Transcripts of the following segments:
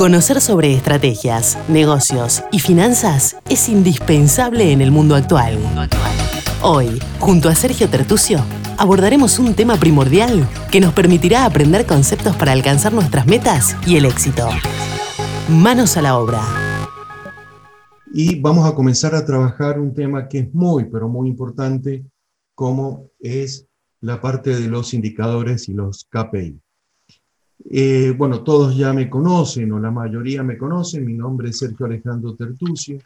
Conocer sobre estrategias, negocios y finanzas es indispensable en el mundo actual. Hoy, junto a Sergio Tertucio, abordaremos un tema primordial que nos permitirá aprender conceptos para alcanzar nuestras metas y el éxito. Manos a la obra. Y vamos a comenzar a trabajar un tema que es muy, pero muy importante, como es la parte de los indicadores y los KPI. Eh, bueno, todos ya me conocen, o la mayoría me conocen, mi nombre es Sergio Alejandro Tertucio,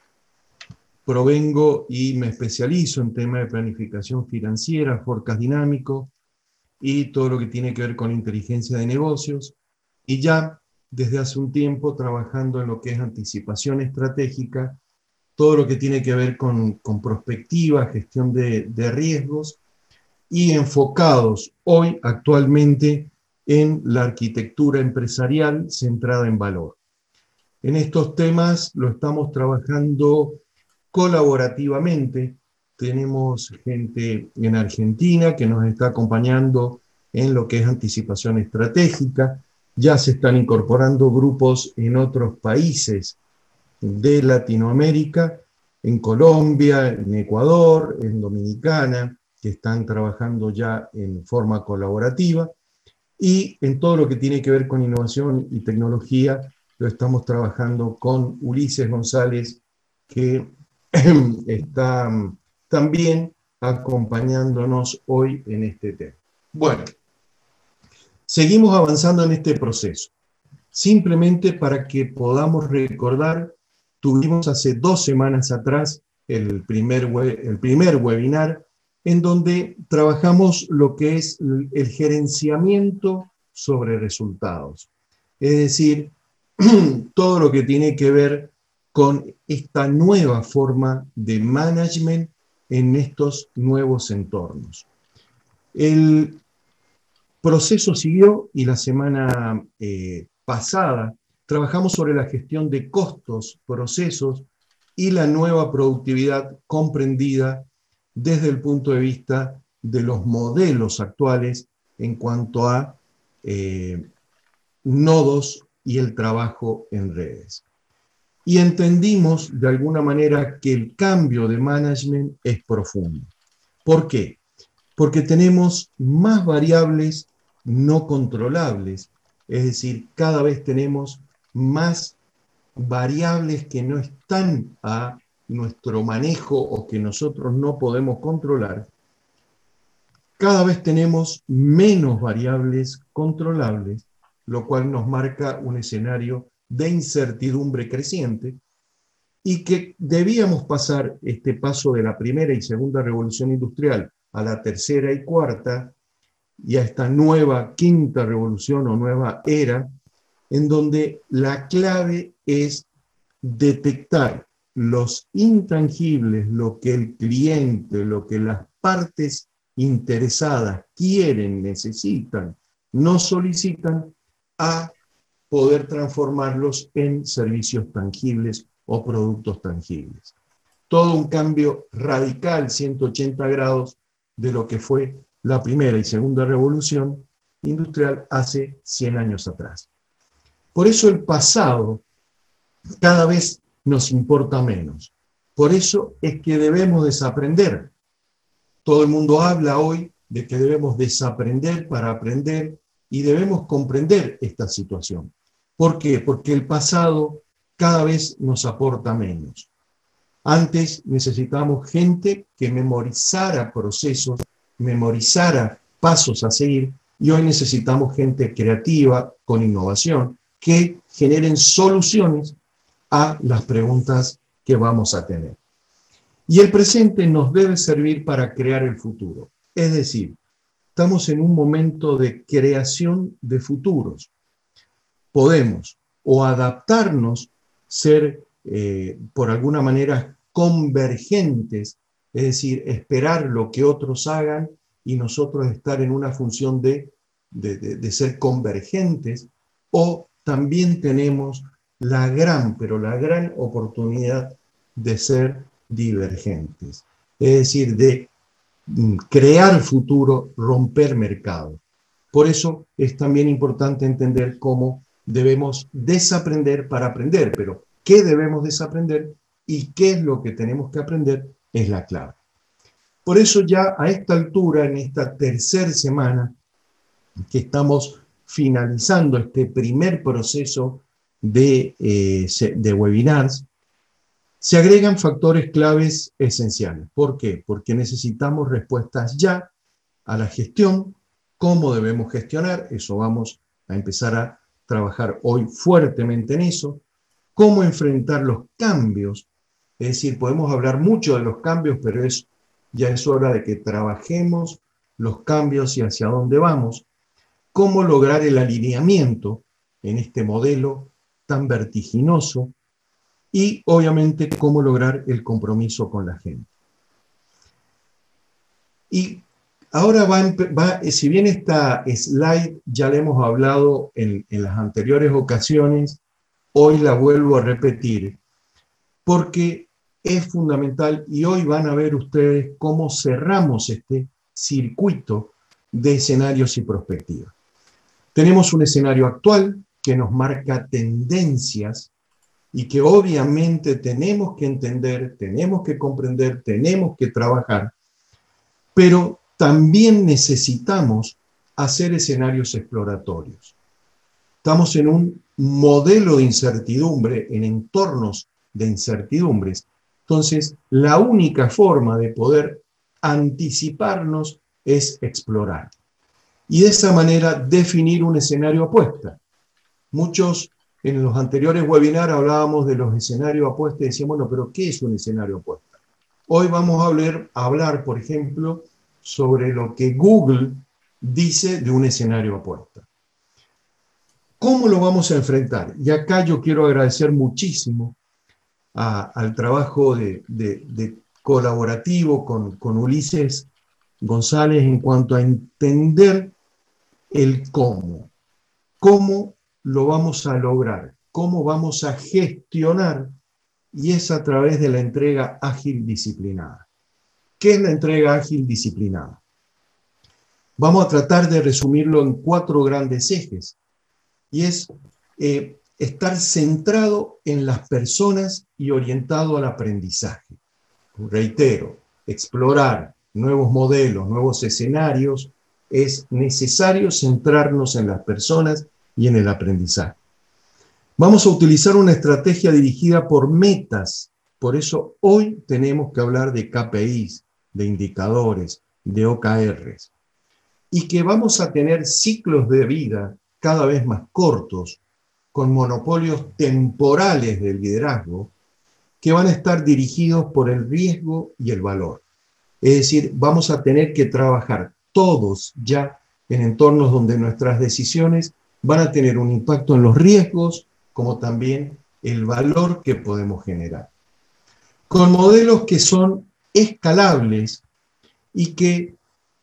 provengo y me especializo en temas de planificación financiera, forecast dinámico y todo lo que tiene que ver con inteligencia de negocios, y ya desde hace un tiempo trabajando en lo que es anticipación estratégica, todo lo que tiene que ver con, con prospectiva, gestión de, de riesgos, y enfocados hoy actualmente en la arquitectura empresarial centrada en valor. En estos temas lo estamos trabajando colaborativamente. Tenemos gente en Argentina que nos está acompañando en lo que es anticipación estratégica. Ya se están incorporando grupos en otros países de Latinoamérica, en Colombia, en Ecuador, en Dominicana, que están trabajando ya en forma colaborativa. Y en todo lo que tiene que ver con innovación y tecnología, lo estamos trabajando con Ulises González, que está también acompañándonos hoy en este tema. Bueno, seguimos avanzando en este proceso. Simplemente para que podamos recordar, tuvimos hace dos semanas atrás el primer, el primer webinar en donde trabajamos lo que es el gerenciamiento sobre resultados. Es decir, todo lo que tiene que ver con esta nueva forma de management en estos nuevos entornos. El proceso siguió y la semana eh, pasada trabajamos sobre la gestión de costos, procesos y la nueva productividad comprendida desde el punto de vista de los modelos actuales en cuanto a eh, nodos y el trabajo en redes. Y entendimos de alguna manera que el cambio de management es profundo. ¿Por qué? Porque tenemos más variables no controlables, es decir, cada vez tenemos más variables que no están a nuestro manejo o que nosotros no podemos controlar, cada vez tenemos menos variables controlables, lo cual nos marca un escenario de incertidumbre creciente y que debíamos pasar este paso de la primera y segunda revolución industrial a la tercera y cuarta y a esta nueva quinta revolución o nueva era, en donde la clave es detectar los intangibles, lo que el cliente, lo que las partes interesadas quieren, necesitan, no solicitan, a poder transformarlos en servicios tangibles o productos tangibles. Todo un cambio radical, 180 grados, de lo que fue la primera y segunda revolución industrial hace 100 años atrás. Por eso el pasado cada vez nos importa menos. Por eso es que debemos desaprender. Todo el mundo habla hoy de que debemos desaprender para aprender y debemos comprender esta situación. ¿Por qué? Porque el pasado cada vez nos aporta menos. Antes necesitábamos gente que memorizara procesos, memorizara pasos a seguir, y hoy necesitamos gente creativa, con innovación, que generen soluciones a las preguntas que vamos a tener. Y el presente nos debe servir para crear el futuro. Es decir, estamos en un momento de creación de futuros. Podemos o adaptarnos, ser eh, por alguna manera convergentes, es decir, esperar lo que otros hagan y nosotros estar en una función de, de ser convergentes, o también tenemos la gran, pero la gran oportunidad de ser divergentes. Es decir, de mm, crear futuro, romper mercado. Por eso es también importante entender cómo debemos desaprender para aprender, pero qué debemos desaprender y qué es lo que tenemos que aprender es la clave. Por eso ya a esta altura, en esta tercera semana, que estamos finalizando este primer proceso de, eh, de webinars, se agregan factores claves esenciales. ¿Por qué? Porque necesitamos respuestas ya a la gestión, cómo debemos gestionar, eso vamos a empezar a trabajar hoy fuertemente en eso, cómo enfrentar los cambios, es decir, podemos hablar mucho de los cambios, pero es, ya es hora de que trabajemos los cambios y hacia dónde vamos, cómo lograr el alineamiento en este modelo tan vertiginoso y obviamente cómo lograr el compromiso con la gente. Y ahora va, si bien esta slide ya la hemos hablado en, en las anteriores ocasiones, hoy la vuelvo a repetir, porque es fundamental y hoy van a ver ustedes cómo cerramos este circuito de escenarios y perspectivas. Tenemos un escenario actual que nos marca tendencias y que obviamente tenemos que entender, tenemos que comprender, tenemos que trabajar, pero también necesitamos hacer escenarios exploratorios. Estamos en un modelo de incertidumbre, en entornos de incertidumbres. Entonces, la única forma de poder anticiparnos es explorar. Y de esa manera definir un escenario apuesta. Muchos en los anteriores webinars hablábamos de los escenarios apuestas y decíamos, bueno, pero ¿qué es un escenario apuesta? Hoy vamos a hablar, a hablar, por ejemplo, sobre lo que Google dice de un escenario apuesta. ¿Cómo lo vamos a enfrentar? Y acá yo quiero agradecer muchísimo al trabajo de, colaborativo con, con Ulises González en cuanto a entender el cómo. ¿Cómo lo vamos a lograr? ¿Cómo vamos a gestionar? Y es a través de la entrega ágil disciplinada. ¿Qué es la entrega ágil disciplinada? Vamos a tratar de resumirlo en cuatro grandes ejes. Y es eh, estar centrado en las personas y orientado al aprendizaje. Reitero, explorar nuevos modelos, nuevos escenarios, es necesario centrarnos en las personas y en el aprendizaje. Vamos a utilizar una estrategia dirigida por metas. Por eso hoy tenemos que hablar de KPIs, de indicadores, de OKRs. Y que vamos a tener ciclos de vida cada vez más cortos, con monopolios temporales del liderazgo, que van a estar dirigidos por el riesgo y el valor. Es decir, vamos a tener que trabajar todos ya en entornos donde nuestras decisiones van a tener un impacto en los riesgos, como también el valor que podemos generar. Con modelos que son escalables y que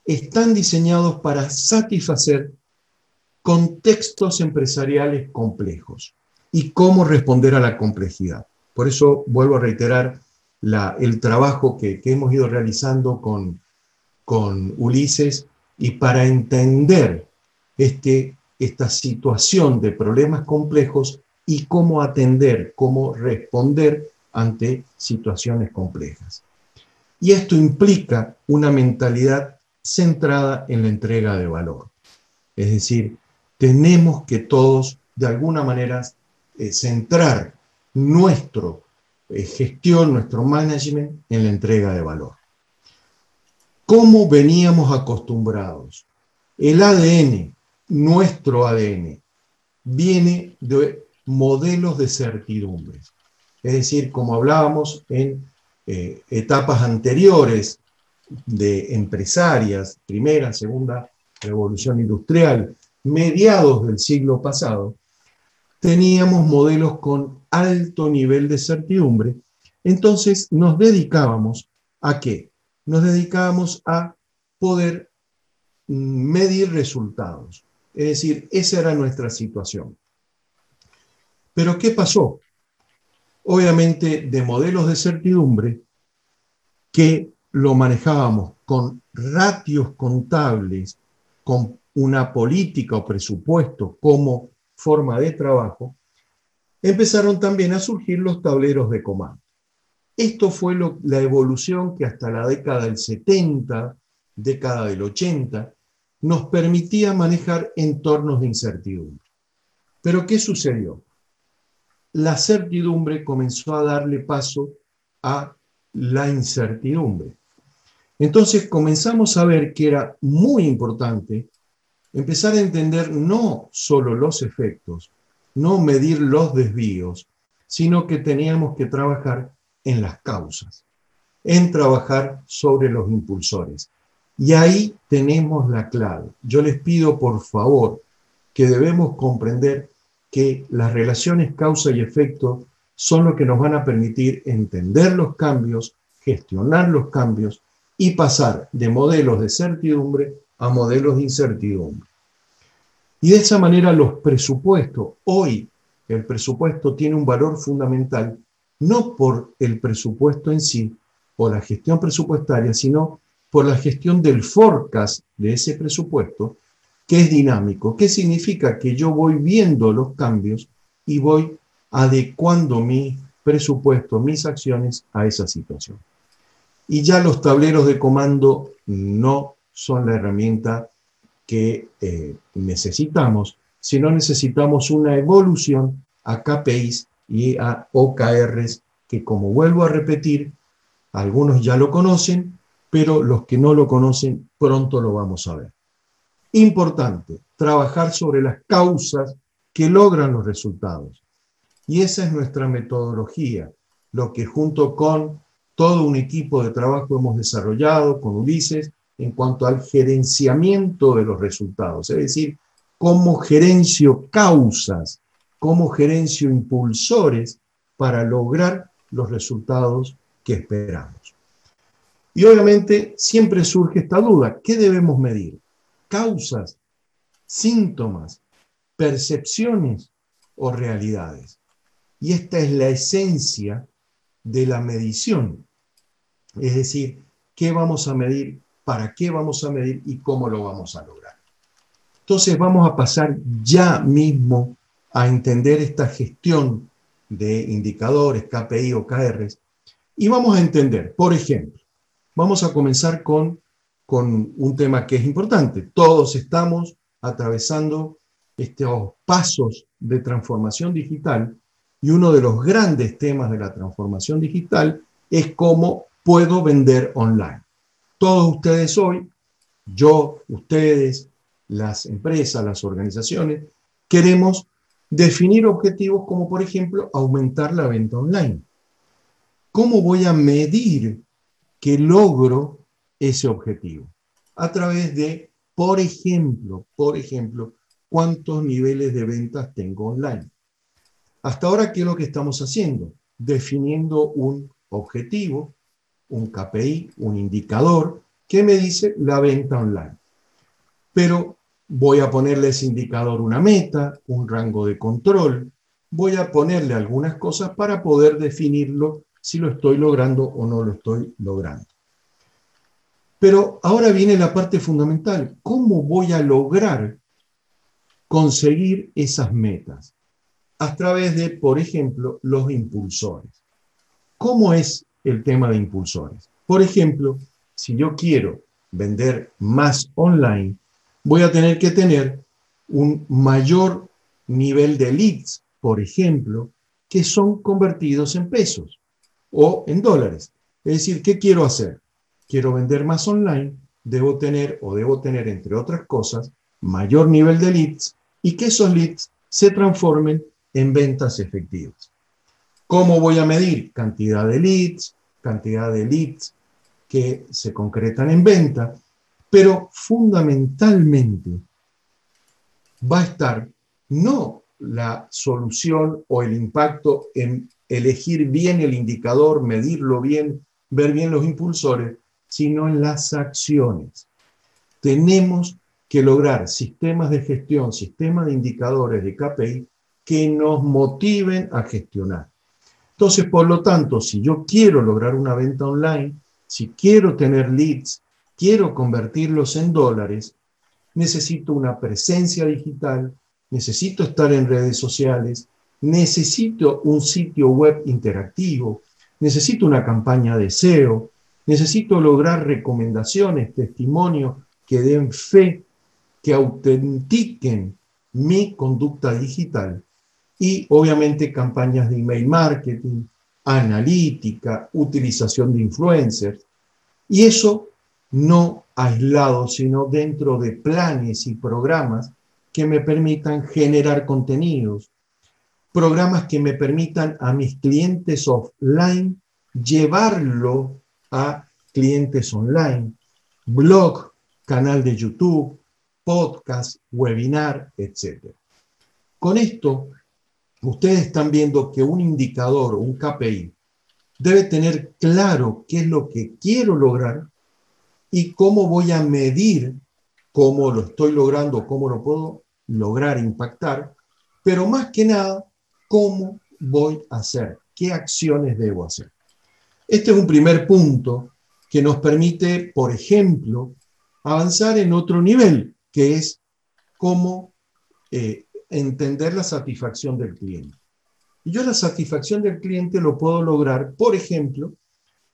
están diseñados para satisfacer contextos empresariales complejos y cómo responder a la complejidad. Por eso vuelvo a reiterar el trabajo que, hemos ido realizando con, Ulises y para entender este esta situación de problemas complejos y cómo atender, cómo responder ante situaciones complejas. Y esto implica una mentalidad centrada en la entrega de valor. Es decir, tenemos que todos, de alguna manera, eh, centrar nuestra eh, gestión, nuestro management en la entrega de valor. ¿Cómo veníamos acostumbrados? El ADN nuestro ADN viene de modelos de certidumbres. Es decir, como hablábamos en eh, etapas anteriores de empresarias, primera, segunda revolución industrial, mediados del siglo pasado, teníamos modelos con alto nivel de certidumbre. Entonces nos dedicábamos a qué? Nos dedicábamos a poder medir resultados. Es decir, esa era nuestra situación. Pero ¿qué pasó? Obviamente de modelos de certidumbre que lo manejábamos con ratios contables, con una política o presupuesto como forma de trabajo, empezaron también a surgir los tableros de comando. Esto fue la evolución que hasta la década del 70, década del 80, nos permitía manejar entornos de incertidumbre. Pero ¿qué sucedió? La certidumbre comenzó a darle paso a la incertidumbre. Entonces comenzamos a ver que era muy importante empezar a entender no solo los efectos, no medir los desvíos, sino que teníamos que trabajar en las causas, en trabajar sobre los impulsores. Y ahí tenemos la clave. Yo les pido por favor que debemos comprender que las relaciones causa y efecto son lo que nos van a permitir entender los cambios, gestionar los cambios y pasar de modelos de certidumbre a modelos de incertidumbre. Y de esa manera los presupuestos, hoy el presupuesto tiene un valor fundamental, no por el presupuesto en sí o la gestión presupuestaria, sino por la gestión del forecast de ese presupuesto, que es dinámico. ¿Qué significa? Que yo voy viendo los cambios y voy adecuando mi presupuesto, mis acciones a esa situación. Y ya los tableros de comando no son la herramienta que eh, necesitamos, sino necesitamos una evolución a KPIs y a OKRs, que como vuelvo a repetir, algunos ya lo conocen, pero los que no lo conocen pronto lo vamos a ver. Importante, trabajar sobre las causas que logran los resultados. Y esa es nuestra metodología, lo que junto con todo un equipo de trabajo hemos desarrollado con Ulises en cuanto al gerenciamiento de los resultados, es decir, cómo gerencio causas, cómo gerencio impulsores para lograr los resultados que esperamos. Y obviamente siempre surge esta duda, ¿qué debemos medir? ¿Causas, síntomas, percepciones o realidades? Y esta es la esencia de la medición. Es decir, ¿qué vamos a medir para qué vamos a medir y cómo lo vamos a lograr. Entonces vamos a pasar ya mismo a entender esta gestión de indicadores, KPI o KRs, y vamos a entender, por ejemplo, vamos a comenzar con, con un tema que es importante. Todos estamos atravesando estos pasos de transformación digital y uno de los grandes temas de la transformación digital es cómo puedo vender online todos ustedes hoy, yo, ustedes, las empresas, las organizaciones, queremos definir objetivos como, por ejemplo, aumentar la venta online. ¿Cómo voy a medir que logro ese objetivo? A través de, por ejemplo, por ejemplo, cuántos niveles de ventas tengo online. Hasta ahora, ¿qué es lo que estamos haciendo? Definiendo un objetivo, un KPI, un indicador, que me dice la venta online. Pero voy a ponerle ese indicador una meta, un rango de control, voy a ponerle algunas cosas para poder definirlo si lo estoy logrando o no lo estoy logrando. Pero ahora viene la parte fundamental, ¿cómo voy a lograr conseguir esas metas? A través de, por ejemplo, los impulsores. ¿Cómo es el tema de impulsores. Por ejemplo, si yo quiero vender más online, voy a tener que tener un mayor nivel de leads, por ejemplo, que son convertidos en pesos o en dólares. Es decir, ¿qué quiero hacer? Quiero vender más online, debo tener o debo tener, entre otras cosas, mayor nivel de leads y que esos leads se transformen en ventas efectivas. ¿Cómo voy a medir? Cantidad de leads, cantidad de leads que se concretan en venta, pero fundamentalmente va a estar no la solución o el impacto en elegir bien el indicador, medirlo bien, ver bien los impulsores, sino en las acciones. Tenemos que lograr sistemas de gestión, sistemas de indicadores de KPI que nos motiven a gestionar. Entonces, por lo tanto, si yo quiero lograr una venta online, si quiero tener leads, quiero convertirlos en dólares, necesito una presencia digital, necesito estar en redes sociales, necesito un sitio web interactivo, necesito una campaña de SEO, necesito lograr recomendaciones, testimonios que den fe, que autentiquen mi conducta digital. Y obviamente campañas de email marketing, analítica, utilización de influencers. Y eso no aislado, sino dentro de planes y programas que me permitan generar contenidos, programas que me permitan a mis clientes offline llevarlo a clientes online, blog, canal de YouTube, podcast, webinar, etc. Con esto, ustedes están viendo que un indicador, un KPI, debe tener claro qué es lo que quiero lograr y cómo voy a medir cómo lo estoy logrando, cómo lo puedo lograr impactar, pero más que nada, cómo voy a hacer, qué acciones debo hacer. Este es un primer punto que nos permite, por ejemplo, avanzar en otro nivel, que es cómo eh, entender la satisfacción del cliente. Y yo la satisfacción del cliente lo puedo lograr, por ejemplo,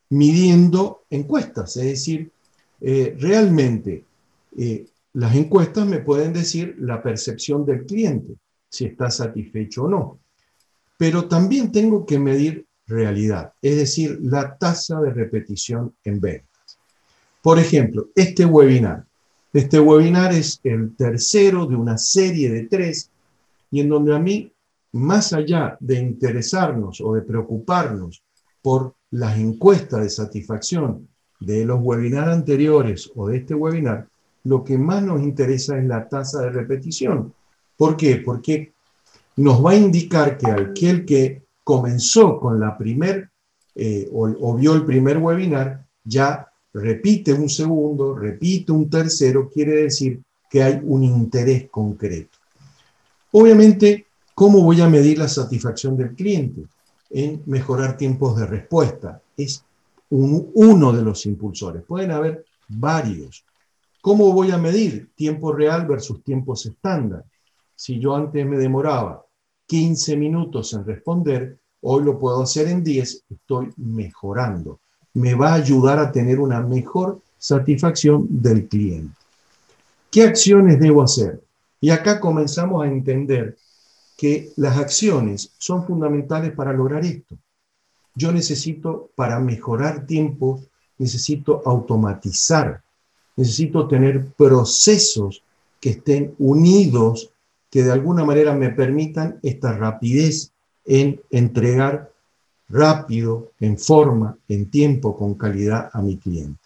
midiendo encuestas, es decir, eh, realmente eh, las encuestas me pueden decir la percepción del cliente, si está satisfecho o no. Pero también tengo que medir realidad, es decir, la tasa de repetición en ventas. Por ejemplo, este webinar. Este webinar es el tercero de una serie de tres y en donde a mí, más allá de interesarnos o de preocuparnos por las encuestas de satisfacción de los webinars anteriores o de este webinar, lo que más nos interesa es la tasa de repetición. ¿Por qué? Porque nos va a indicar que aquel que comenzó con la primer eh, o, vio el primer webinar, ya repite un segundo, repite un tercero, quiere decir que hay un interés concreto. Obviamente, ¿cómo voy a medir la satisfacción del cliente? En mejorar tiempos de respuesta. Es uno de los impulsores. Pueden haber varios. ¿Cómo voy a medir tiempo real versus tiempos estándar? Si yo antes me demoraba 15 minutos en responder, hoy lo puedo hacer en 10, estoy mejorando. Me va a ayudar a tener una mejor satisfacción del cliente. ¿Qué acciones debo hacer? Y acá comenzamos a entender que las acciones son fundamentales para lograr esto. Yo necesito, para mejorar tiempo, necesito automatizar, necesito tener procesos que estén unidos que de alguna manera me permitan esta rapidez en entregar rápido, en forma, en tiempo, con calidad a mi cliente.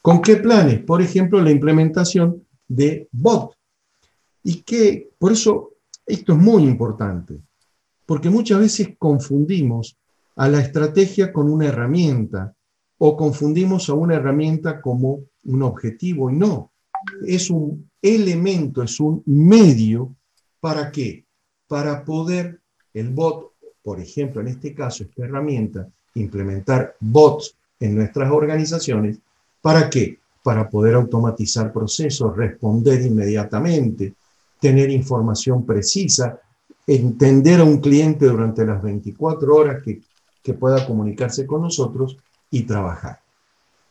¿Con qué planes? Por ejemplo, la implementación de bot. Y que, por eso, esto es muy importante, porque muchas veces confundimos a la estrategia con una herramienta o confundimos a una herramienta como un objetivo y no. Es un elemento, es un medio ¿Para qué? Para poder el bot, por ejemplo, en este caso, esta herramienta, implementar bots en nuestras organizaciones. ¿Para qué? Para poder automatizar procesos, responder inmediatamente, tener información precisa, entender a un cliente durante las 24 horas que, que pueda comunicarse con nosotros y trabajar.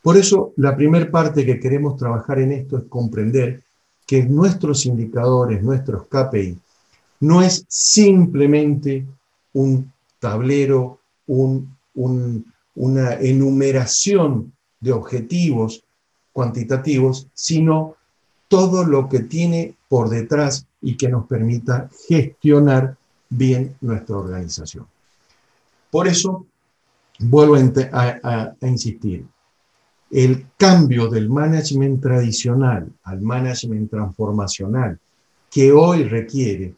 Por eso, la primera parte que queremos trabajar en esto es comprender que nuestros indicadores, nuestros KPI, no es simplemente un tablero, una enumeración de objetivos cuantitativos, sino todo lo que tiene por detrás y que nos permita gestionar bien nuestra organización. Por eso, vuelvo a, insistir, el cambio del management tradicional al management transformacional que hoy requiere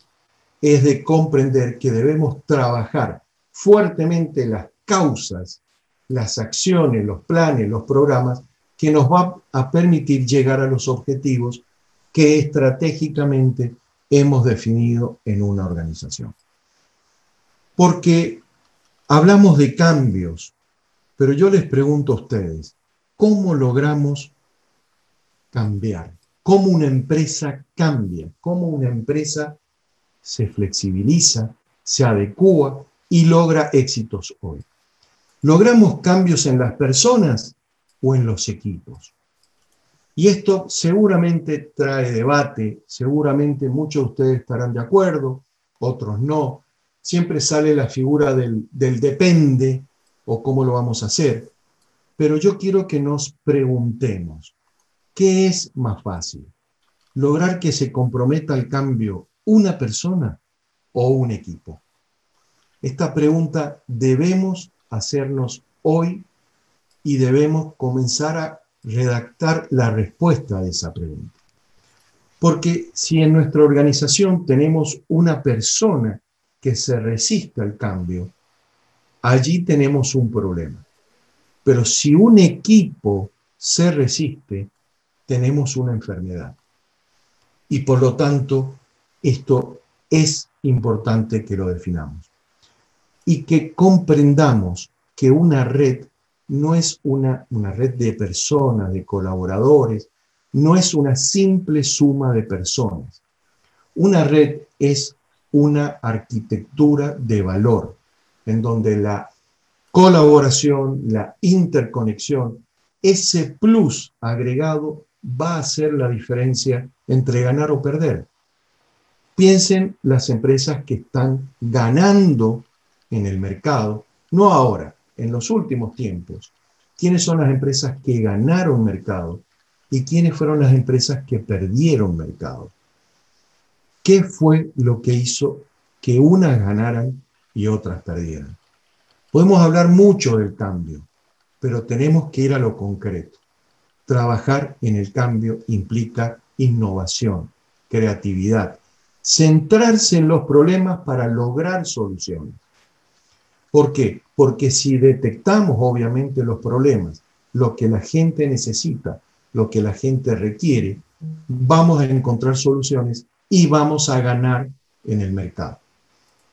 es de comprender que debemos trabajar fuertemente las causas, las acciones, los planes, los programas que nos va a permitir llegar a los objetivos que estratégicamente hemos definido en una organización. Porque hablamos de cambios, pero yo les pregunto a ustedes, ¿cómo logramos cambiar? ¿Cómo una empresa cambia? ¿Cómo una empresa se flexibiliza, se adecua y logra éxitos hoy. ¿Logramos cambios en las personas o en los equipos? Y esto seguramente trae debate, seguramente muchos de ustedes estarán de acuerdo, otros no. Siempre sale la figura del, depende o cómo lo vamos a hacer. Pero yo quiero que nos preguntemos, ¿qué es más fácil? ¿Lograr que se comprometa al cambio una persona o un equipo? Esta pregunta debemos hacernos hoy y debemos comenzar a redactar la respuesta a esa pregunta. Porque si en nuestra organización tenemos una persona que se resiste al cambio, allí tenemos un problema. Pero si un equipo se resiste, tenemos una enfermedad. Y por lo tanto, esto es importante que lo definamos. Y que comprendamos que una red no es una, una red de personas, de colaboradores, no es una simple suma de personas. Una red es una arquitectura de valor, en donde la colaboración, la interconexión, ese plus agregado va a hacer la diferencia entre ganar o perder. Piensen las empresas que están ganando en el mercado, no ahora, en los últimos tiempos, quiénes son las empresas que ganaron mercado y quiénes fueron las empresas que perdieron mercado. ¿Qué fue lo que hizo que unas ganaran y otras perdieran? Podemos hablar mucho del cambio, pero tenemos que ir a lo concreto. Trabajar en el cambio implica innovación, creatividad, centrarse en los problemas para lograr soluciones. ¿Por qué? Porque si detectamos obviamente los problemas, lo que la gente necesita, lo que la gente requiere, vamos a encontrar soluciones y vamos a ganar en el mercado.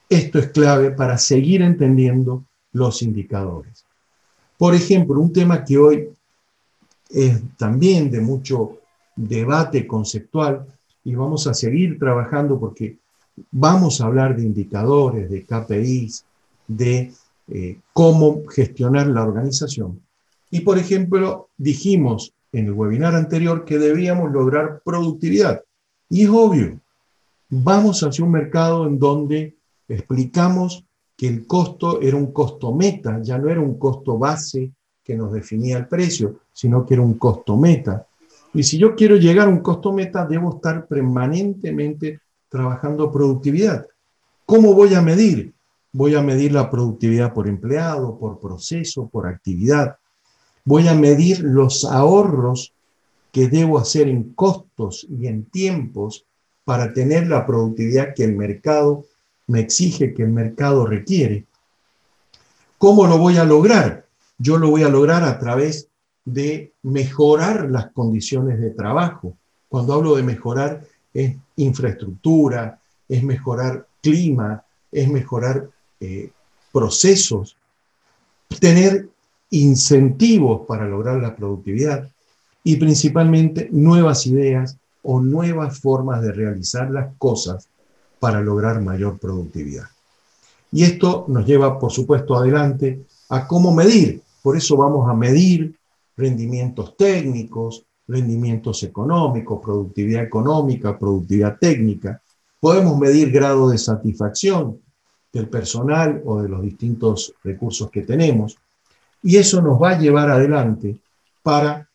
Esto es clave para seguir entendiendo los indicadores. Por ejemplo, un tema que hoy es también de mucho debate conceptual y vamos a seguir trabajando porque vamos a hablar de indicadores, de KPIs, de eh, cómo gestionar la organización. Y, por ejemplo, dijimos en el webinar anterior que debíamos lograr productividad. Y es obvio, vamos hacia un mercado en donde explicamos que el costo era un costo meta, ya no era un costo base que nos definía el precio, sino que era un costo meta. Y si yo quiero llegar a un costo meta, debo estar permanentemente trabajando productividad. ¿Cómo voy a medir? Voy a medir la productividad por empleado, por proceso, por actividad. Voy a medir los ahorros que debo hacer en costos y en tiempos para tener la productividad que el mercado me exige, que el mercado requiere. ¿Cómo lo voy a lograr? Yo lo voy a lograr a través de mejorar las condiciones de trabajo. Cuando hablo de mejorar es infraestructura, es mejorar clima, es mejorar eh, procesos, tener incentivos para lograr la productividad y principalmente nuevas ideas o nuevas formas de realizar las cosas para lograr mayor productividad. Y esto nos lleva, por supuesto, adelante a cómo medir. Por eso vamos a medir rendimientos técnicos, rendimientos económicos, productividad económica, productividad técnica. Podemos medir grado de satisfacción del personal o de los distintos recursos que tenemos. Y eso nos va a llevar adelante para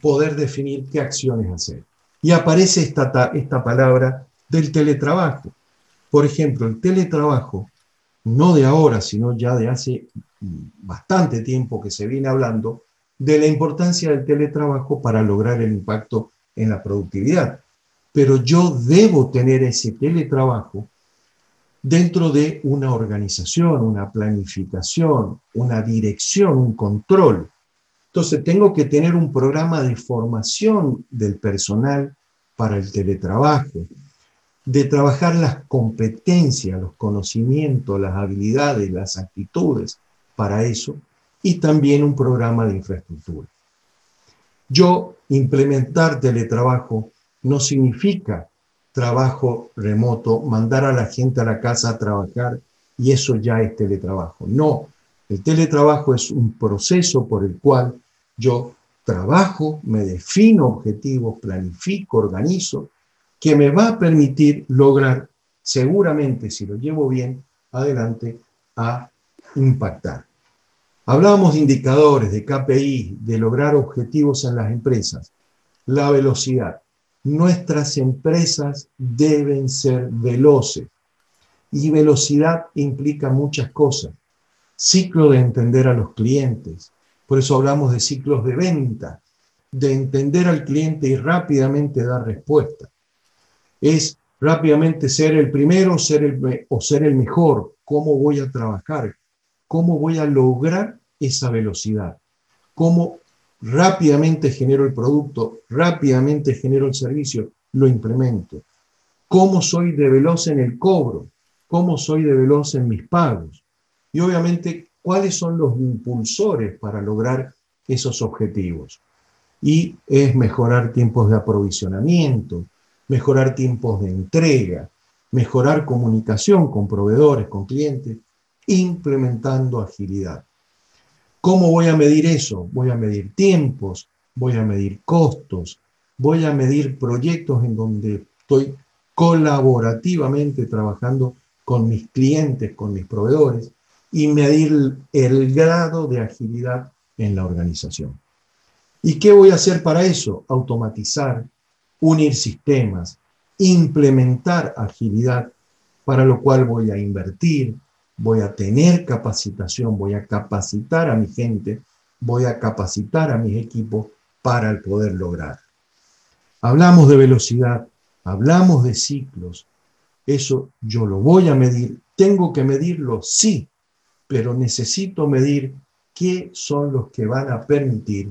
poder definir qué acciones hacer. Y aparece esta, esta palabra del teletrabajo. Por ejemplo, el teletrabajo, no de ahora, sino ya de hace bastante tiempo que se viene hablando, de la importancia del teletrabajo para lograr el impacto en la productividad. Pero yo debo tener ese teletrabajo dentro de una organización, una planificación, una dirección, un control. Entonces tengo que tener un programa de formación del personal para el teletrabajo, de trabajar las competencias, los conocimientos, las habilidades, las actitudes para eso, y también un programa de infraestructura. Yo implementar teletrabajo no significa trabajo remoto, mandar a la gente a la casa a trabajar y eso ya es teletrabajo. No, el teletrabajo es un proceso por el cual yo trabajo, me defino objetivos, planifico, organizo, que me va a permitir lograr, seguramente si lo llevo bien adelante, a impactar. Hablábamos de indicadores, de KPI, de lograr objetivos en las empresas. La velocidad. Nuestras empresas deben ser veloces. Y velocidad implica muchas cosas. Ciclo de entender a los clientes. Por eso hablamos de ciclos de venta, de entender al cliente y rápidamente dar respuesta. Es rápidamente ser el primero ser el, o ser el mejor. ¿Cómo voy a trabajar? ¿Cómo voy a lograr esa velocidad? ¿Cómo rápidamente genero el producto, rápidamente genero el servicio, lo implemento. ¿Cómo soy de veloz en el cobro? ¿Cómo soy de veloz en mis pagos? Y obviamente, ¿cuáles son los impulsores para lograr esos objetivos? Y es mejorar tiempos de aprovisionamiento, mejorar tiempos de entrega, mejorar comunicación con proveedores, con clientes, implementando agilidad. ¿Cómo voy a medir eso? Voy a medir tiempos, voy a medir costos, voy a medir proyectos en donde estoy colaborativamente trabajando con mis clientes, con mis proveedores y medir el grado de agilidad en la organización. ¿Y qué voy a hacer para eso? Automatizar, unir sistemas, implementar agilidad, para lo cual voy a invertir, voy a tener capacitación, voy a capacitar a mi gente, voy a capacitar a mis equipos para el poder lograr. Hablamos de velocidad, hablamos de ciclos, eso yo lo voy a medir, tengo que medirlo, sí, pero necesito medir qué son los que van a permitir,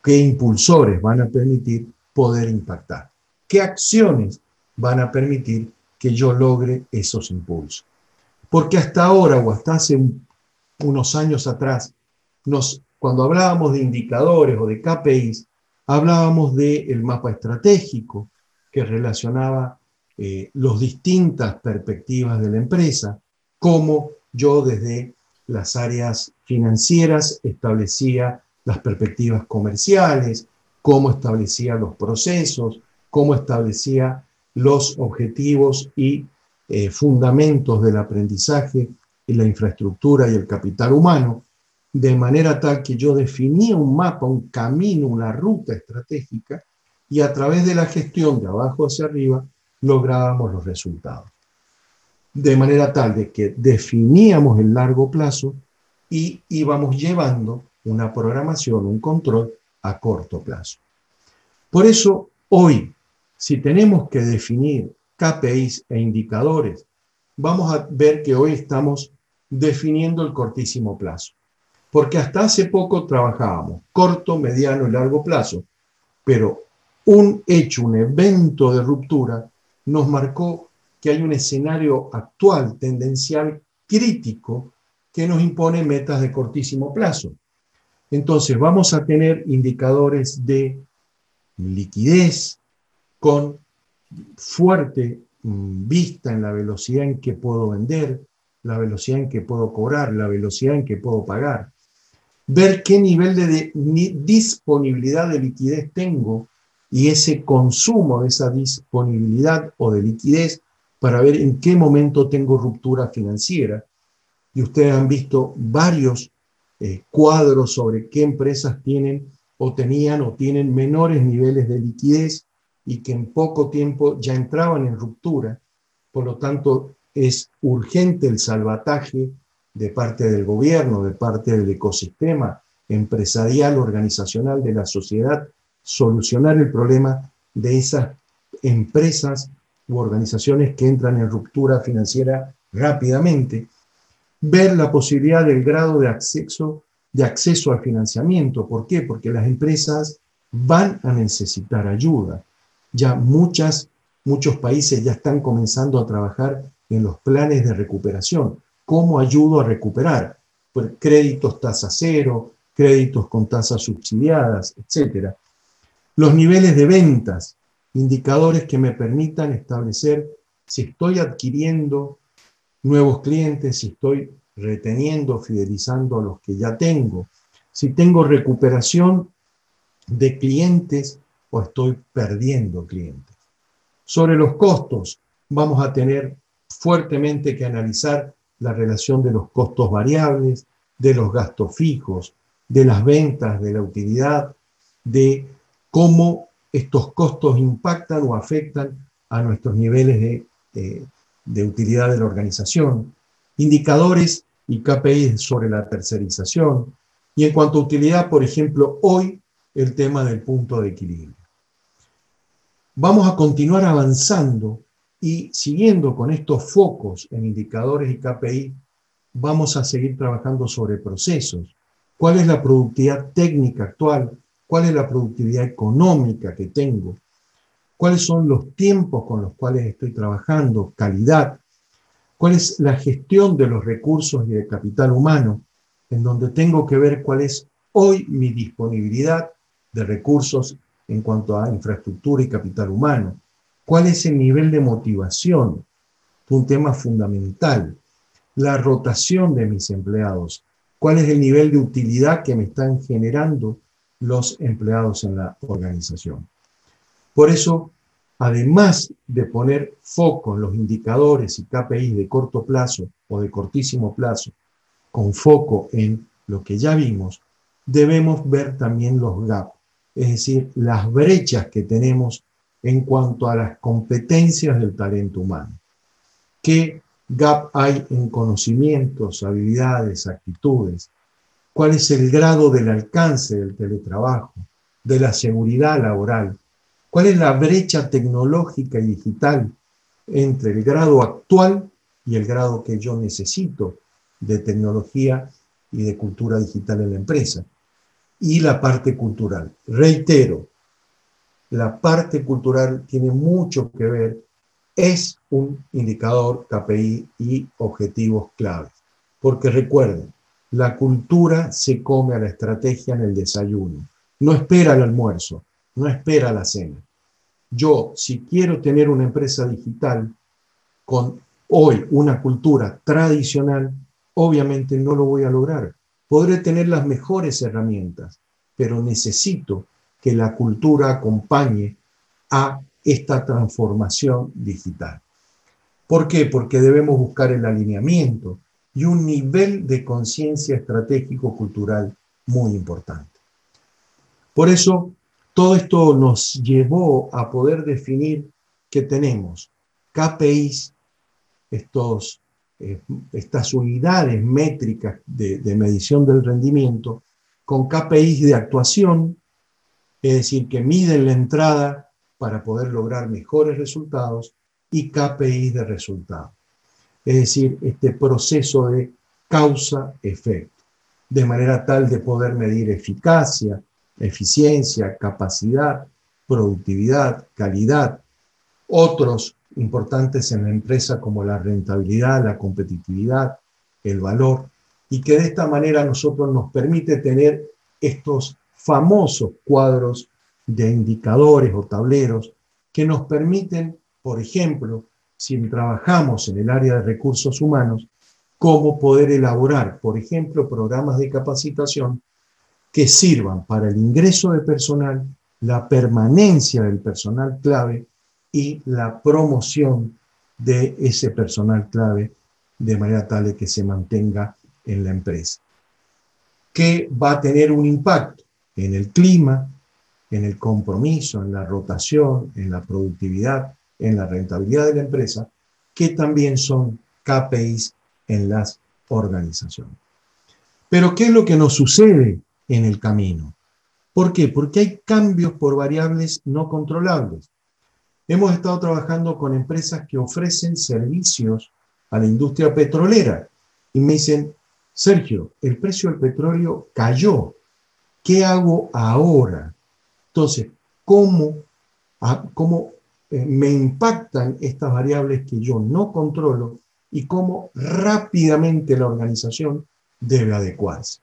qué impulsores van a permitir poder impactar, qué acciones van a permitir que yo logre esos impulsos. Porque hasta ahora o hasta hace unos años atrás, cuando hablábamos de indicadores o de KPIs, hablábamos del mapa estratégico que relacionaba eh, las distintas perspectivas de la empresa, como yo desde las áreas financieras establecía las perspectivas comerciales, cómo establecía los procesos, cómo establecía los objetivos y eh, fundamentos del aprendizaje y la infraestructura y el capital humano, de manera tal que yo definía un mapa, un camino, una ruta estratégica, y a través de la gestión de abajo hacia arriba lográbamos los resultados. De manera tal de que definíamos el largo plazo y íbamos llevando una programación, un control a corto plazo. Por eso, hoy, si tenemos que definir KPIs e indicadores, vamos a ver que hoy estamos definiendo el cortísimo plazo. Porque hasta hace poco trabajábamos corto, mediano y largo plazo, pero un hecho, un evento de ruptura nos marcó que hay un escenario actual, tendencial, crítico, que nos impone metas de cortísimo plazo. Entonces vamos a tener indicadores de liquidez con fuerte mm, vista en la velocidad en que puedo vender, la velocidad en que puedo cobrar, la velocidad en que puedo pagar. Ver qué nivel de, disponibilidad de liquidez tengo y ese consumo de esa disponibilidad o de liquidez para ver en qué momento tengo ruptura financiera. Y ustedes han visto varios eh, cuadros sobre qué empresas tienen o tenían o tienen menores niveles de liquidez y que en poco tiempo ya entraban en ruptura. Por lo tanto, es urgente el salvataje de parte del gobierno, de parte del ecosistema empresarial, organizacional de la sociedad, solucionar el problema de esas empresas u organizaciones que entran en ruptura financiera rápidamente, ver la posibilidad del grado de acceso, de acceso al financiamiento. ¿Por qué? Porque las empresas van a necesitar ayuda ya muchas, muchos países ya están comenzando a trabajar en los planes de recuperación. ¿Cómo ayudo a recuperar? Pues créditos tasa cero, créditos con tasas subsidiadas, etc. Los niveles de ventas. indicadores que me permitan establecer si estoy adquiriendo nuevos clientes, si estoy reteniendo, fidelizando a los que ya tengo, si tengo recuperación de clientes o estoy perdiendo clientes. Sobre los costos, vamos a tener fuertemente que analizar la relación de los costos variables, de los gastos fijos, de las ventas, de la utilidad, de cómo estos costos impactan o afectan a nuestros niveles de, de utilidad de la organización, indicadores y KPIs sobre la tercerización, y en cuanto a utilidad, por ejemplo, hoy el tema del punto de equilibrio. Vamos a continuar avanzando y siguiendo con estos focos en indicadores y KPI, vamos a seguir trabajando sobre procesos. ¿Cuál es la productividad técnica actual? ¿Cuál es la productividad económica que tengo? ¿Cuáles son los tiempos con los cuales estoy trabajando? Calidad. ¿Cuál es la gestión de los recursos y de capital humano? En donde tengo que ver cuál es hoy mi disponibilidad de recursos en cuanto a infraestructura y capital humano. ¿Cuál es el nivel de motivación? Un tema fundamental. La rotación de mis empleados. ¿Cuál es el nivel de utilidad que me están generando los empleados en la organización? Por eso, además de poner foco en los indicadores y KPIs de corto plazo o de cortísimo plazo, con foco en lo que ya vimos, debemos ver también los gaps es decir, las brechas que tenemos en cuanto a las competencias del talento humano. ¿Qué gap hay en conocimientos, habilidades, actitudes? ¿Cuál es el grado del alcance del teletrabajo, de la seguridad laboral? ¿Cuál es la brecha tecnológica y digital entre el grado actual y el grado que yo necesito de tecnología y de cultura digital en la empresa? Y la parte cultural. Reitero, la parte cultural tiene mucho que ver, es un indicador KPI y objetivos claves. Porque recuerden, la cultura se come a la estrategia en el desayuno, no espera el almuerzo, no espera la cena. Yo, si quiero tener una empresa digital con hoy una cultura tradicional, obviamente no lo voy a lograr Podré tener las mejores herramientas, pero necesito que la cultura acompañe a esta transformación digital. ¿Por qué? Porque debemos buscar el alineamiento y un nivel de conciencia estratégico-cultural muy importante. Por eso, todo esto nos llevó a poder definir que tenemos KPIs, estos eh, estas unidades métricas de, de, medición del rendimiento con KPIs de actuación, es decir, que miden la entrada para poder lograr mejores resultados, y KPIs de resultado. Es decir, este proceso de causa-efecto, de manera tal de poder medir eficacia, eficiencia, capacidad, productividad, calidad, otros importantes en la empresa como la rentabilidad, la competitividad, el valor, y que de esta manera nosotros nos permite tener estos famosos cuadros de indicadores o tableros que nos permiten, por ejemplo, si trabajamos en el área de recursos humanos, cómo poder elaborar, por ejemplo, programas de capacitación que sirvan para el ingreso de personal, la permanencia del personal clave y la promoción de ese personal clave de manera tal que se mantenga en la empresa. Que va a tener un impacto en el clima, en el compromiso, en la rotación, en la productividad, en la rentabilidad de la empresa, que también son KPIs en las organizaciones. Pero ¿qué es lo que nos sucede en el camino? ¿Por qué? Porque hay cambios por variables no controlables. Hemos estado trabajando con empresas que ofrecen servicios a la industria petrolera y me dicen, Sergio, el precio del petróleo cayó. ¿Qué hago ahora? Entonces, ¿cómo, cómo eh, me impactan estas variables que yo no controlo y cómo rápidamente la organización debe adecuarse?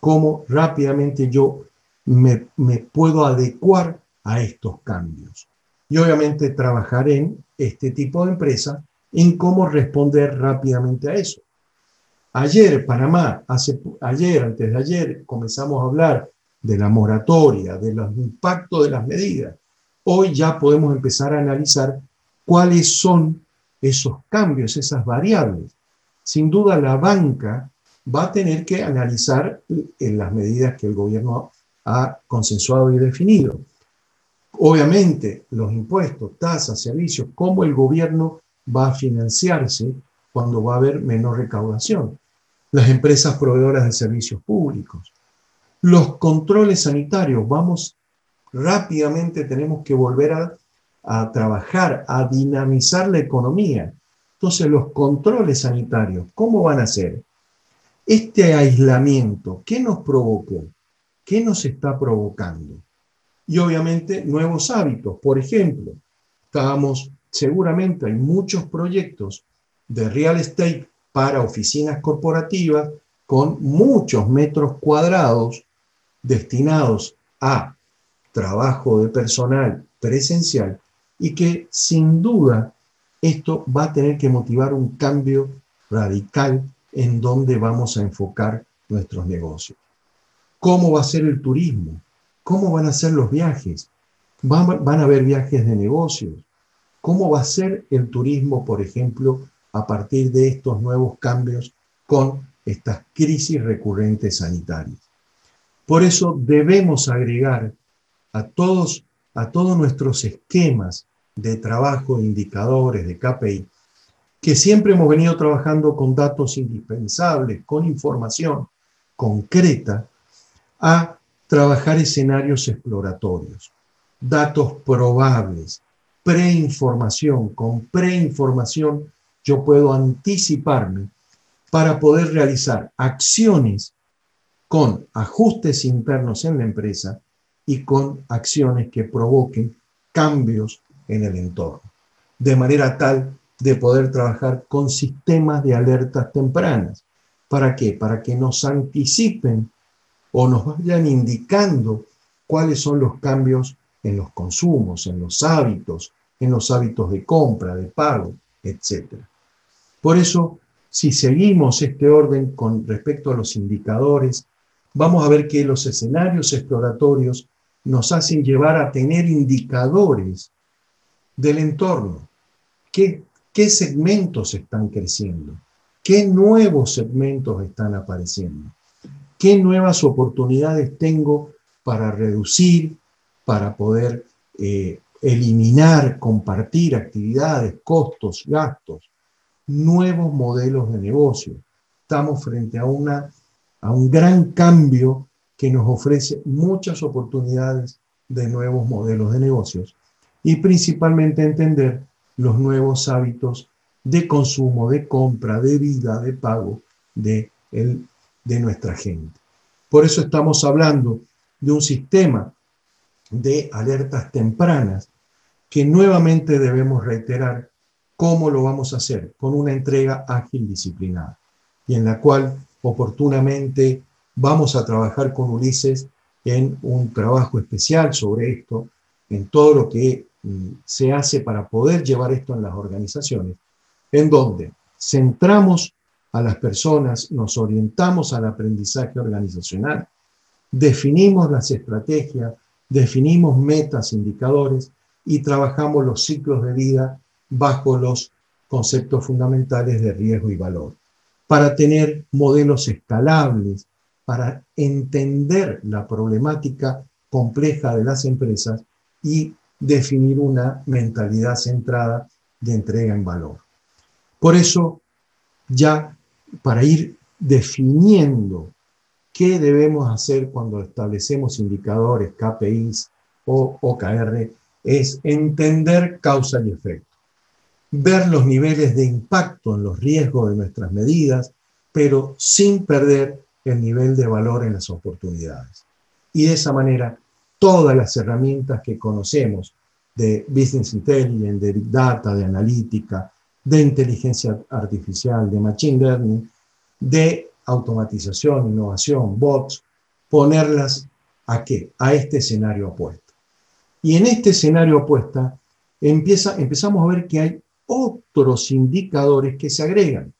¿Cómo rápidamente yo me, me puedo adecuar a estos cambios? Y obviamente trabajar en este tipo de empresa en cómo responder rápidamente a eso. Ayer, Panamá, hace, ayer, antes de ayer, comenzamos a hablar de la moratoria, de los impactos de las medidas. Hoy ya podemos empezar a analizar cuáles son esos cambios, esas variables. Sin duda, la banca va a tener que analizar en las medidas que el gobierno ha consensuado y definido. Obviamente, los impuestos, tasas, servicios, cómo el gobierno va a financiarse cuando va a haber menor recaudación. Las empresas proveedoras de servicios públicos. Los controles sanitarios, vamos rápidamente, tenemos que volver a, a trabajar, a dinamizar la economía. Entonces, los controles sanitarios, ¿cómo van a ser? Este aislamiento, ¿qué nos provocó? ¿Qué nos está provocando? Y obviamente nuevos hábitos. Por ejemplo, estábamos, seguramente hay muchos proyectos de real estate para oficinas corporativas con muchos metros cuadrados destinados a trabajo de personal presencial y que sin duda esto va a tener que motivar un cambio radical en dónde vamos a enfocar nuestros negocios. ¿Cómo va a ser el turismo? ¿Cómo van a ser los viajes? ¿Van, a haber viajes de negocios? ¿Cómo va a ser el turismo, por ejemplo, a partir de estos nuevos cambios con estas crisis recurrentes sanitarias? Por eso debemos agregar a todos, a todos nuestros esquemas de trabajo, indicadores, de KPI, que siempre hemos venido trabajando con datos indispensables, con información concreta, a trabajar escenarios exploratorios, datos probables, preinformación. Con preinformación yo puedo anticiparme para poder realizar acciones con ajustes internos en la empresa y con acciones que provoquen cambios en el entorno, de manera tal de poder trabajar con sistemas de alertas tempranas. ¿Para qué? Para que nos anticipen o nos vayan indicando cuáles son los cambios en los consumos, en los hábitos, en los hábitos de compra, de pago, etc. Por eso, si seguimos este orden con respecto a los indicadores, vamos a ver que los escenarios exploratorios nos hacen llevar a tener indicadores del entorno. ¿Qué, qué segmentos están creciendo? ¿Qué nuevos segmentos están apareciendo? ¿Qué nuevas oportunidades tengo para reducir, para poder eh, eliminar, compartir actividades, costos, gastos? Nuevos modelos de negocio. Estamos frente a, una, a un gran cambio que nos ofrece muchas oportunidades de nuevos modelos de negocios y principalmente entender los nuevos hábitos de consumo, de compra, de vida, de pago de el de nuestra gente. Por eso estamos hablando de un sistema de alertas tempranas que nuevamente debemos reiterar cómo lo vamos a hacer con una entrega ágil disciplinada y en la cual oportunamente vamos a trabajar con Ulises en un trabajo especial sobre esto, en todo lo que mm, se hace para poder llevar esto en las organizaciones, en donde centramos a las personas, nos orientamos al aprendizaje organizacional, definimos las estrategias, definimos metas, indicadores y trabajamos los ciclos de vida bajo los conceptos fundamentales de riesgo y valor, para tener modelos escalables, para entender la problemática compleja de las empresas y definir una mentalidad centrada de entrega en valor. Por eso, ya para ir definiendo qué debemos hacer cuando establecemos indicadores, KPIs o OKR, es entender causa y efecto, ver los niveles de impacto en los riesgos de nuestras medidas, pero sin perder el nivel de valor en las oportunidades. Y de esa manera, todas las herramientas que conocemos de Business Intelligence, de Big Data, de analítica, de inteligencia artificial, de machine learning, de automatización, innovación, bots, ponerlas a qué? A este escenario opuesto. Y en este escenario opuesto empieza, empezamos a ver que hay otros indicadores que se agregan,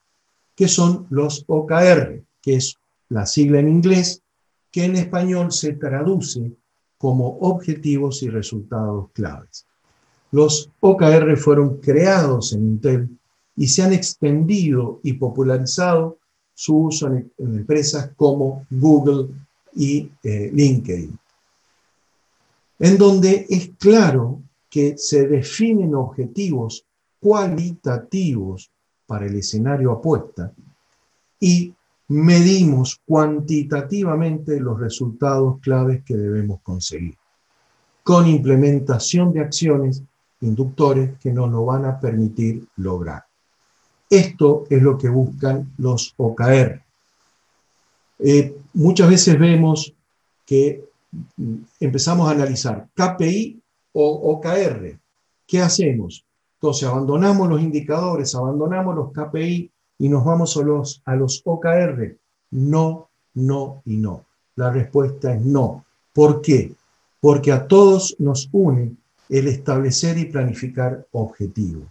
que son los OKR, que es la sigla en inglés, que en español se traduce como objetivos y resultados claves. Los OKR fueron creados en Intel y se han extendido y popularizado su uso en, empresas como Google y eh, LinkedIn, en donde es claro que se definen objetivos cualitativos para el escenario apuesta y medimos cuantitativamente los resultados claves que debemos conseguir, con implementación de acciones inductores que nos lo van a permitir lograr. Esto es lo que buscan los OKR. Eh, muchas veces vemos que mm, empezamos a analizar KPI o OKR. ¿Qué hacemos? Entonces abandonamos los indicadores, abandonamos los KPI y nos vamos a a los OKR. No, no y no. La respuesta es no. ¿Por qué? Porque a todos nos une el establecer y planificar objetivos.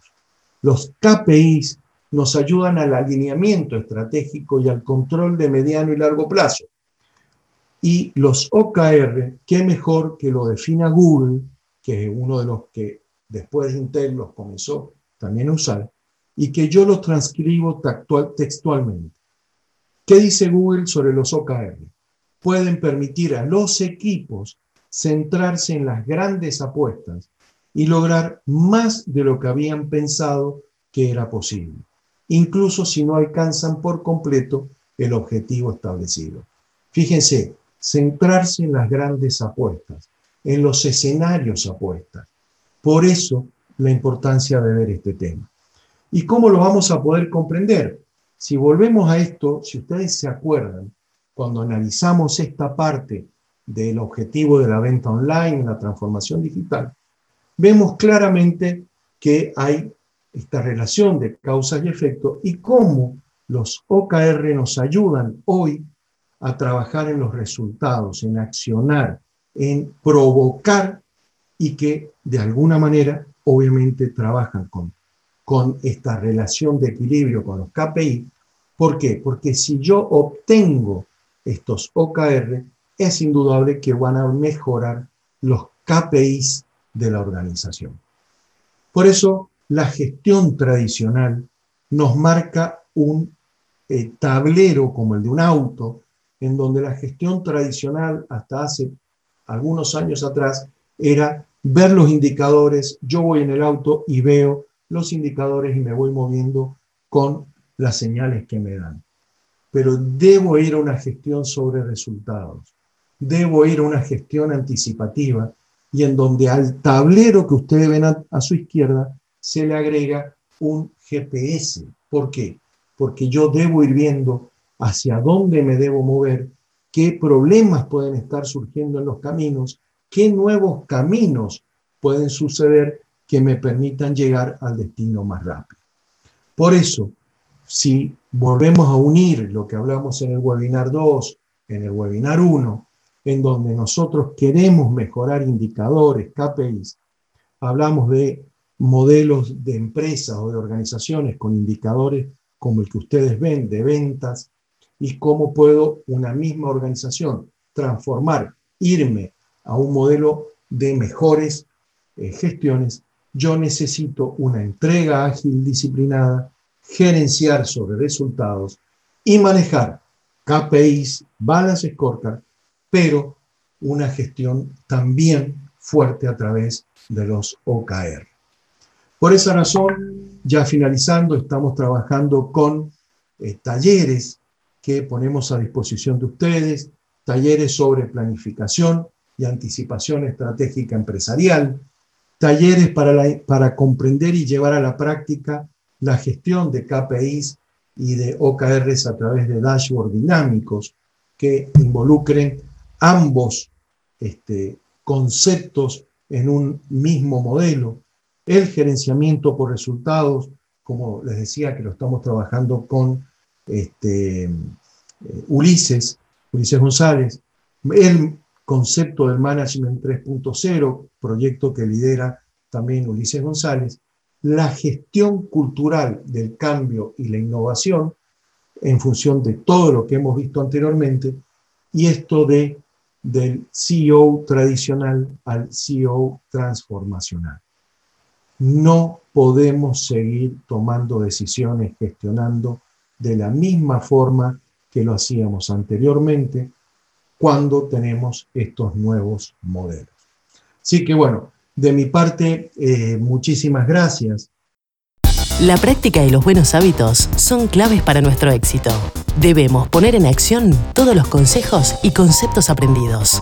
Los KPIs nos ayudan al alineamiento estratégico y al control de mediano y largo plazo. Y los OKR, qué mejor que lo defina Google, que es uno de los que después de Intel los comenzó también a usar, y que yo los transcribo textualmente. ¿Qué dice Google sobre los OKR? Pueden permitir a los equipos centrarse en las grandes apuestas y lograr más de lo que habían pensado que era posible, incluso si no alcanzan por completo el objetivo establecido. Fíjense, centrarse en las grandes apuestas, en los escenarios apuestas, por eso la importancia de ver este tema. ¿Y cómo lo vamos a poder comprender? Si volvemos a esto, si ustedes se acuerdan, cuando analizamos esta parte del objetivo de la venta online, la transformación digital, vemos claramente que hay esta relación de causas y efectos y cómo los OKR nos ayudan hoy a trabajar en los resultados, en accionar, en provocar y que de alguna manera obviamente trabajan con, con esta relación de equilibrio con los KPI. ¿Por qué? Porque si yo obtengo estos OKR, es indudable que van a mejorar los KPIs de la organización. Por eso, la gestión tradicional nos marca un eh, tablero como el de un auto, en donde la gestión tradicional hasta hace algunos años atrás era ver los indicadores, yo voy en el auto y veo los indicadores y me voy moviendo con las señales que me dan. Pero debo ir a una gestión sobre resultados, debo ir a una gestión anticipativa y en donde al tablero que ustedes ven a, a su izquierda se le agrega un GPS. ¿Por qué? Porque yo debo ir viendo hacia dónde me debo mover, qué problemas pueden estar surgiendo en los caminos qué nuevos caminos pueden suceder que me permitan llegar al destino más rápido. Por eso, si volvemos a unir lo que hablamos en el webinar 2, en el webinar 1, en donde nosotros queremos mejorar indicadores, KPIs, hablamos de modelos de empresas o de organizaciones con indicadores como el que ustedes ven de ventas y cómo puedo una misma organización transformar, irme a un modelo de mejores eh, gestiones, yo necesito una entrega ágil, disciplinada, gerenciar sobre resultados y manejar KPIs, balance scorecard, pero una gestión también fuerte a través de los OKR. Por esa razón, ya finalizando, estamos trabajando con eh, talleres que ponemos a disposición de ustedes, talleres sobre planificación, y anticipación estratégica empresarial, talleres para, para comprender y llevar a la práctica la gestión de KPIs y de OKRs a través de dashboard dinámicos que involucren ambos este, conceptos en un mismo modelo. El gerenciamiento por resultados, como les decía que lo estamos trabajando con este, eh, Ulises, Ulises González, el concepto del Management 3.0, proyecto que lidera también Ulises González, la gestión cultural del cambio y la innovación en función de todo lo que hemos visto anteriormente y esto de del CEO tradicional al CEO transformacional. No podemos seguir tomando decisiones, gestionando de la misma forma que lo hacíamos anteriormente cuando tenemos estos nuevos modelos. Así que bueno, de mi parte, eh, muchísimas gracias. La práctica y los buenos hábitos son claves para nuestro éxito. Debemos poner en acción todos los consejos y conceptos aprendidos.